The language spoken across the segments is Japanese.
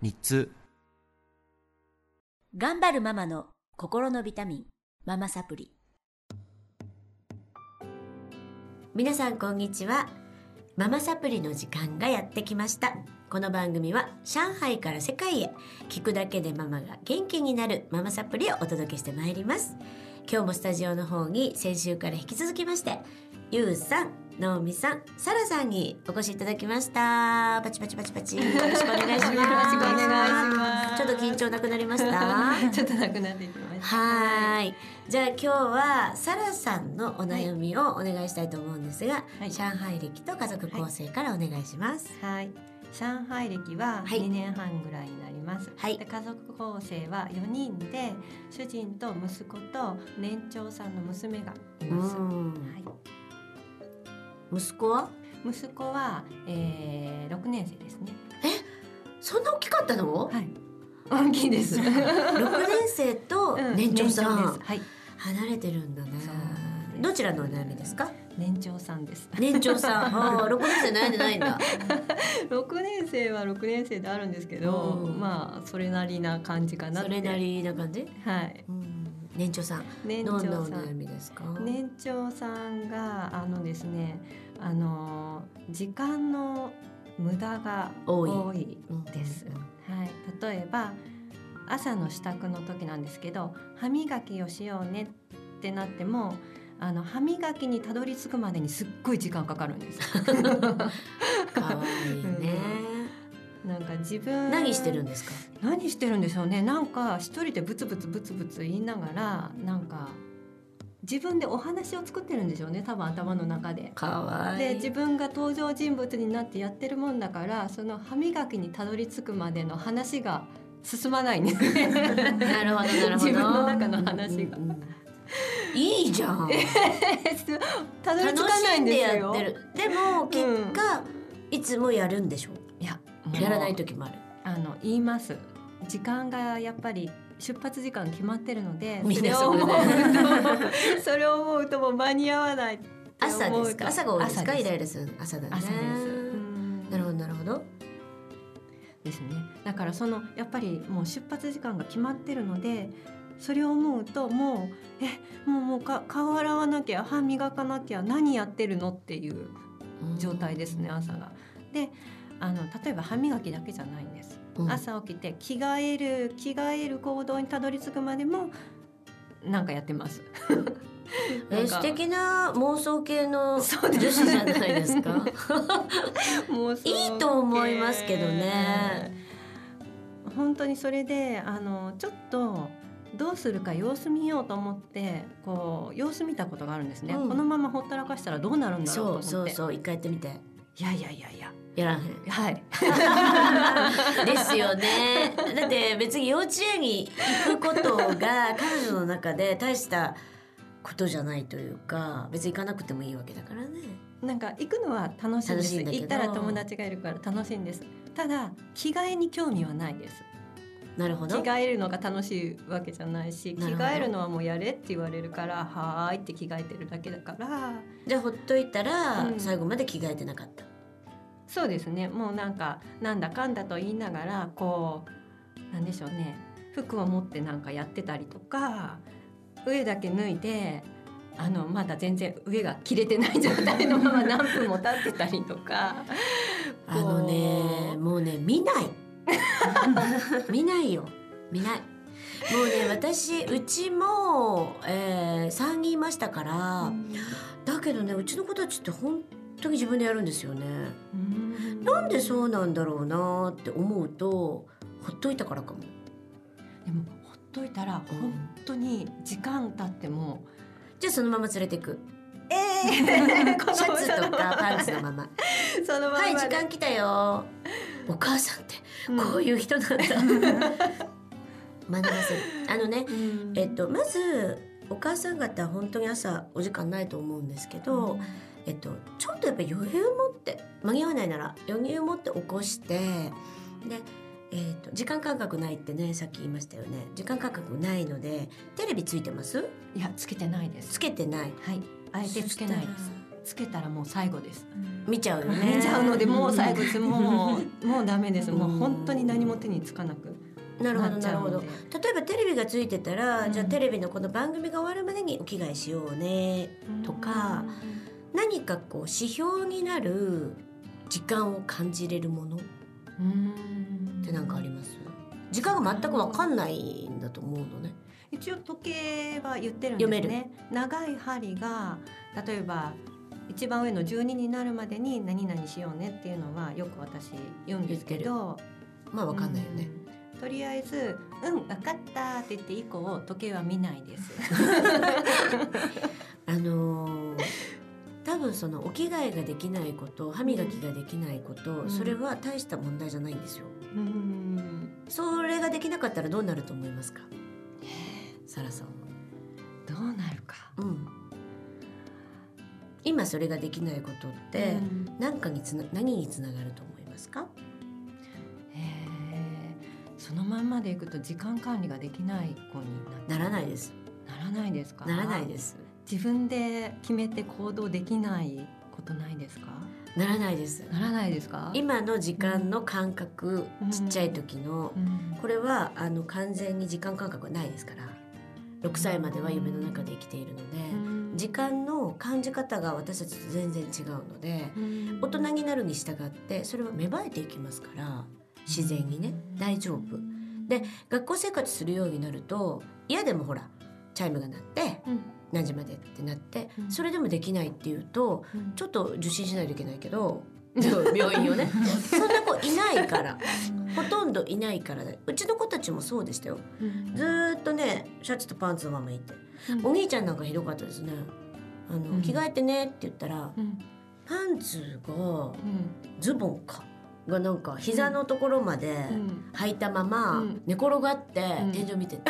日通頑張るママの心のビタミンママサプリ。皆さんこんにちは。ママサプリの時間がやってきました。この番組は上海から世界へ聞くだけでママが元気になるママサプリをお届けしてまいります。今日もスタジオの方に先週から引き続きましてゆうさん、のうみさん、さらさんにお越しいただきましたパチパチパチパチよろしくお願いしますよろしくお願いしますちょっと緊張なくなりました？ちょっとなくなってきました。はーい。じゃあ今日はサラさんのお悩みをお願いしたいと思うんですが、はい上海歴と家族構成からお願いします。はい。上海歴ははい2年半ぐらいになります。はいで家族構成は4人で主人と息子と年長さんの娘がいます。はうん。い。息子は？息子は、えー、6年生ですね。そんな大きかったの？はい。大きいです。6年生とうん年長さん、年ですはい。離れてるんだねどちらのお悩みですか？年長さんです。年長さん ああ6年生悩んでないんだ 6年生は6年生であるんですけど、うんまあそれなりな感じかな。それな。りな感じ、はい。うん、年長さん年長さん。悩。みですか、年長さんがあのですねあの時間の無駄が多い。です、うんうんはい、例えば朝の支度の時なんですけど歯磨きをしようねってなってもあの歯磨きにたどり着くまでにすっごい時間かかるんです かわいいね、なんか自分何してるんですか？何してるんでしょうね。なんか一人でブツブツブツブツ言いながらなんか自分でお話を作ってるんでしょうね。多分頭の中で。かわいい。で自分が登場人物になってやってるもんだからその歯磨きにたどり着くまでの話が進まないんですね。なるほどなるほど。自分の中の話が。うんうんうん。いいじゃん。たどり着楽かないしんですよ。やってる。でも結果、いつもやるんでしょ？いやらない時もある。あの言います。時間がやっぱり出発時間決まってるのでそれを思うと それを思うともう間に合わない朝ですか？朝が多いですか？朝イライラする朝だね。朝です。うんなるほどなるほど。ですね。だからそのやっぱりもう出発時間が決まってるのでそれを思うともうえもうもうか顔洗わなきゃ歯磨かなきゃ何やってるの？っていう状態ですね朝が。であの例えば歯磨きだけじゃないんです。うん。朝起きて着替える着替える行動にたどり着くまでもなんかやってます。え素敵な妄想系の女子じゃないですか？いいと思いますけどね。本当にそれであのちょっとどうするか様子見ようと思ってこう様子見たことがあるんですね、うん。このままほったらかしたらどうなるんだろうとそう思って。そうそう。一回やってみていやいやいやいや。やらへん。はい。ですよね。だって別に幼稚園に行くことが彼女の中で大したことじゃないというか別に行かなくてもいいわけだからね。なんか行くのは楽しいんです行ったら友達がいるから楽しいんです。ただ着替えに興味はないです。着なるほど。替えるのが楽しいわけじゃないし着替えるのはもうやれって言われるからはーいって着替えてるだけだから。じゃあほっといたらうん。最後まで着替えてなかった、そうですね。もうなんかなんだかんだと言いながらこうなんでしょうね。服を持ってなんかやってたりとか上だけ脱いであのまだ全然上が着れてない状態のまま何分も経ってたりとか。あのねもうね見ない。見ないよ。見ない。もうね私うちも、えー、3人いましたから、だけどねうちの子たちって本当に自分でやるんですよね。うん。なんでそうなんだろうなって思うとほっといたからかも。でもほっといたら本当に時間経ってもじゃあそのまま連れてく。ええ シャツとかパンツのまま。そのままはい時で間来たよ。お母さんってうん。こういう人なんだ、学ばせる。あのねうん。えっとまずお母さん方は本当に朝お時間ないと思うんですけど、えっと、ちょっとやっぱ余裕持って間に合わないなら余裕持って起こしてで、えっと、時間感覚ないってねさっき言いましたよね。時間感覚ないのでテレビついてます？いやつけてないです。つけてない。はい。あえてつけないです。つけたらもう最後です。見ちゃうよね。見ちゃうのでもう最後です。もうもうダメです。もううん本当に何も手につかなくなるほどなるほど。例えばテレビがついてたら、うん。じゃあテレビのこの番組が終わるまでにお着替えしようねとか何かこう指標になる時間を感じれるもの？っうん。て何かあります？時間が全く分かんないんだと思うのね。一応時計は言ってるんですね。長い針が例えば一番上の12になるまでに何々しようねっていうのはよく私言うんですけど。まあ分かんないよね。うん。とりあえず「うん分かった」って言って以降時計は見ないです。あのー多分そのお着替えができないこと歯磨きができないこと、うん。それは大した問題じゃないんですよ。うんそれができなかったらどうなると思いますか？サラさんは。どうなるか。うん、今それができないことってうん。何かにつな何につながると思いますか？そのまんまでいくと時間管理ができない子になならないです。ならないですか？ならないです自分で決めて行動できないことないですか？ならないです。ならないですか？今の時間の感覚、うん。ちっちゃい時のうん。これはあの完全に時間感覚はないですから。6歳までは夢の中で生きているので、うん。時間の感じ方が私たちと全然違うのでうん。大人になるに従ってそれは芽生えていきますから自然にね大丈夫。で学校生活するようになると嫌でもほらチャイムが鳴ってうん何時までってなってうん。それでもできないっていうとうん。ちょっと受診しないといけないけど病院をね。そんな子いないからほとんどいないからねうちの子たちもそうでしたよ。うん。ずーっとねシャツとパンツのままいて。うん。お兄ちゃんなんかひどかったですね。あの、うん。着替えてねって言ったらうん。パンツがうん。ズボンかがなんか膝のところまでうん。履いたままうん。寝転がってうん。天井見てて、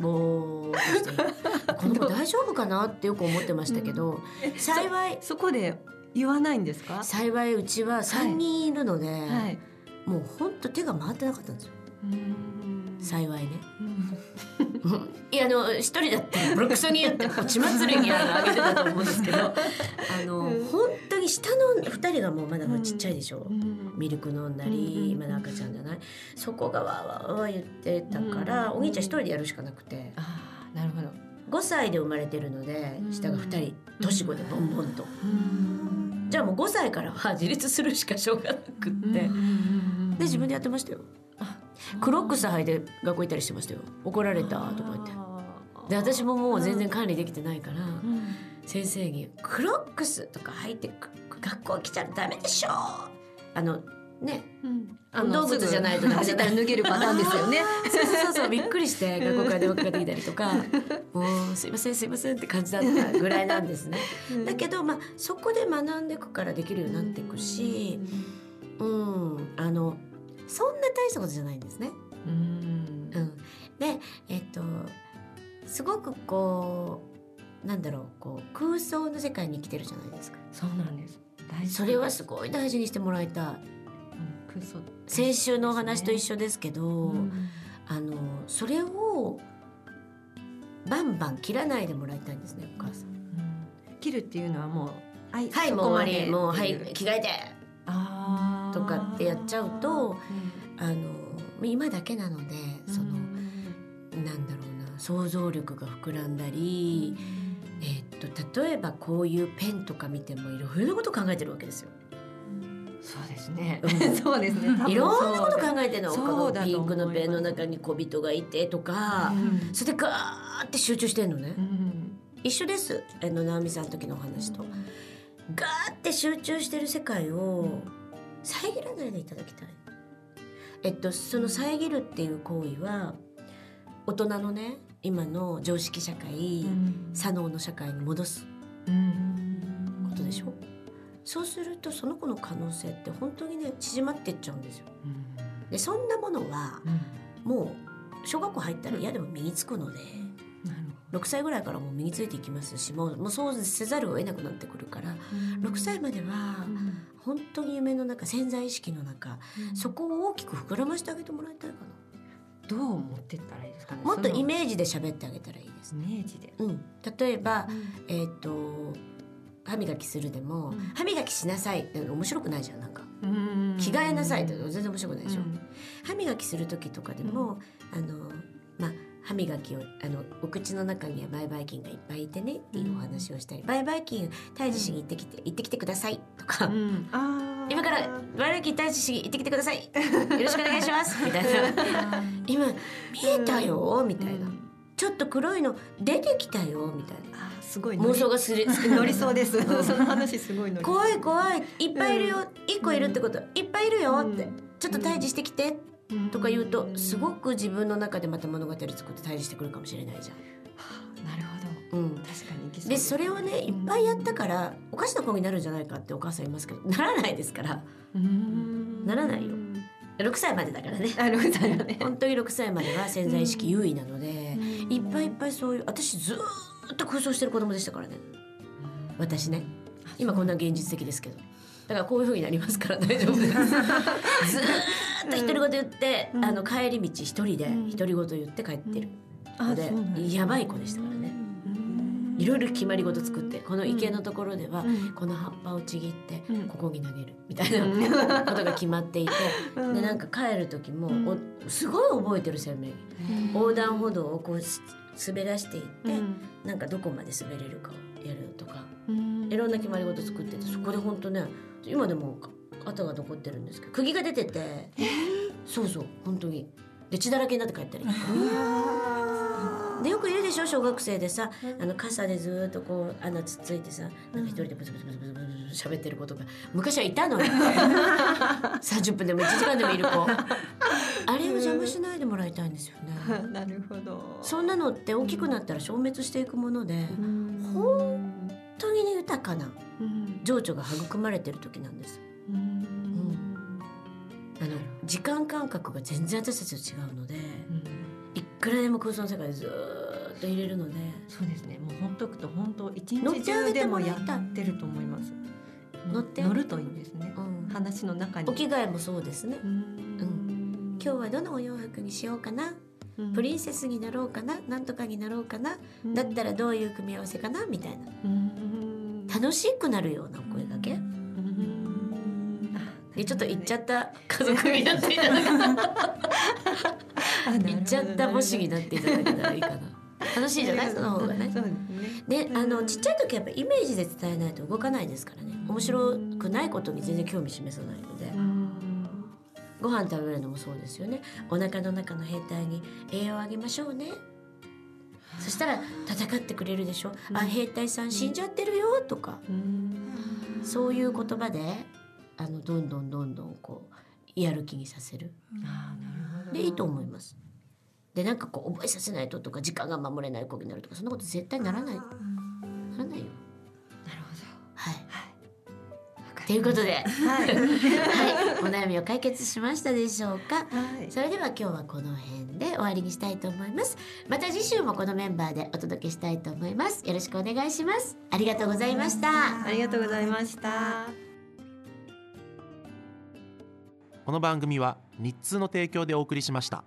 ぼーっとしてこの子大丈夫かなってよく思ってましたけど、幸いそこで言わないんですか？幸いうちは3人いるので、はい。もうほんと手が回ってなかったんですよ。うん。幸いね。うん。いやあの一人だってボロクソに言って血祭りにあげてたと思うんですけどあの、うん。本当に下の2人がもうまだちっちゃいでしょ、うんミルク飲んだうんうんまだ赤ちゃんじゃない。そこがわーわーわー言ってたから、うんお兄ちゃん一人でやるしかなくて。ああなるほど。5歳で生まれてるのでうん。下が2人年子でボンボンと。うん。じゃあもう5歳からは自立するしかしょうがなくって、で自分でやってましたよ。あクロックス履いて学校行ったりしてましたよ。怒られたとか言ってで私ももう全然管理できてないから、うん先生に「クロックスとか履いてく学校来ちゃダメでしょ」あのねうん運動靴じゃないとダメ走ったら脱げるパターンですよね。そうそうそうびっくりして学校から電話かかってきたりとか「もうすいませんすいません」って感じだったぐらいなんですね。だけどまあそこで学んでいくからできるようになっていくし、うん、あのそんな大したことじゃないんですね。うんうん、でえっとすごくこうなんだろうこう空想の世界に生きてるじゃないですか。そうなんです。大事。それはすごい大事にしてもらいたい。うん空想。先週のお話と一緒ですけど、うん。あのそれをバンバン切らないでもらいたいんですねお母さん。うん。切るっていうのはもうはいはいもう終わりもうはい着替えて。とかってやっちゃうとうん。あの今だけなのでその、うん。なんだろうな想像力が膨らんだり、えーっと例えばこういうペンとか見てもいろいろなこと考えてるわけですよ。そうですねう。そうですね。いろんなこと考えてるの。そピンクのペンの中に小人がいてとか、うんそれでガーって集中してんのね。うん一緒です。あの直美さんの時のお話と、ガーって集中してる世界を遮らないでいただきたい。えっとその遮るっていう行為は大人のね今の常識社会、うん。左脳の社会に戻すうん。ことでしょ？そうするとその子の可能性って本当にね縮まってっちゃうんですよ。でそんなものはもう小学校入ったら嫌でも身につくので。6歳ぐらいからもう身についていきますしもうもうそうせざるを得なくなってくるから6歳までは本当に夢の中潜在意識の中そこを大きく膨らましてあげてもらいたいかなどう持ってったらいいですかね？もっとイーメージで喋ってあげたらいいですジイメージで。うん、例えば、えっ、と歯磨きするでも、うん。歯磨きしなさいって面白くないじゃんなんか。うん着替えなさいって全然面白くないでしょ、うん。歯磨きする時とかでも、あのまあ歯磨きをあのお口の中には売買菌がいっぱいいてねっていうお話をしたり、売買菌退治しに行ってきて、行ってきてくださいとか、うん。あー今から売買菌退治しに行ってきてください。よろしくお願いします。みたいな。今見えたよ。みたいな、うんちょっと黒いの出てきたよ。みたいな。すごい。妄想がする。乗りそうです。うん。その話すごい怖い怖い。いっぱいいるよ、一個いるってこと。いっぱいいるよって、うん。ちょっと退治してきて。とか言うとすごく自分の中でまた物語作って退治してくるかもしれないじゃん。うんど確かにでそれをねいっぱいやったからおかしな子になるんじゃないかってお母さん言いますけど ならないですから。うん。ならないよ。6歳までだからね。あ六歳だね本当に6歳までは潜在意識優位なので、いっぱいいっぱいそういう私ずーっと空想してる子供でしたからね。私ね。今こんな現実的ですけど。だからこういう風になりますから大丈夫です。ずーっと独り言言って、うん。あの帰り道一人でうん。独り言言って帰ってる。うなんだ。やばい子でしたからいろいろ決まり事作ってこの池のところでは、うん。この葉っぱをちぎってうん。ここに投げるみたいなことが決まっていて、うん。でなんか帰る時も、すごい覚えてる鮮明に。横断歩道をこうす滑らしていって、なんかどこまで滑れるかをやるとかうん。いろんな決まり事作っててそこで本当ね今でも跡が残ってるんですけど釘が出ててそうそう本当に。で血だらけになって帰ったりとか。でよくいるでしょ小学生でさあの傘でずーっとこう穴つっついてさなんか一人でブツブツブツブツブツ喋ってる子とか昔はいたのよ30分でも1時間でもいる子。あれを邪魔しないでもらいたいんですよね。なるほど。そんなのって大きくなったら消滅していくものでうん。本当に豊かなうん情緒が育まれてる時なんです。うん。あの時間感覚が全然私たちと違うのでくらでも空想の世界でずーっと入れるので。そうですね。もうほっとくと本当一乗ってあげ日中でてもやってると思います。乗って？乗るといいんですね。うん。話の中に。お着替えもそうですね。うん。今日はどのお洋服にしようかな。うん。プリンセスになろうかな。なんとかになろうかな。だったらどういう組み合わせかな。みたいな。うん。楽しくなるようなお声がけ？でちょっと言っちゃった家族になって。いただけたら言っちゃった母子になっていただけたらいいかな。楽しいじゃない？その方がね。ね。であのちっちゃい時はやっぱイメージで伝えないと動かないですからね面白くないことに全然興味示さないので。うん。ご飯食べるのもそうですよね。お腹の中の兵隊に栄養をあげましょうねそしたら戦ってくれるでしょ、あ兵隊さん死んじゃってるよとか。うん。そういう言葉であのどんどんどんどんこうやる気にさせる。あーなるでいいと思います。でなんかこう覚えさせないととか時間が守れない子になるとかそんなこと絶対ならない。ならないよ。なるほど。はい。はい。ということで、はい。はい、お悩みを解決しましたでしょうか？はい。それでは今日はこの辺で終わりにしたいと思います。また次週もこのメンバーでお届けしたいと思います。よろしくお願いします。ありがとうございました。ありがとうございました。この番組は日通の提供でお送りしました。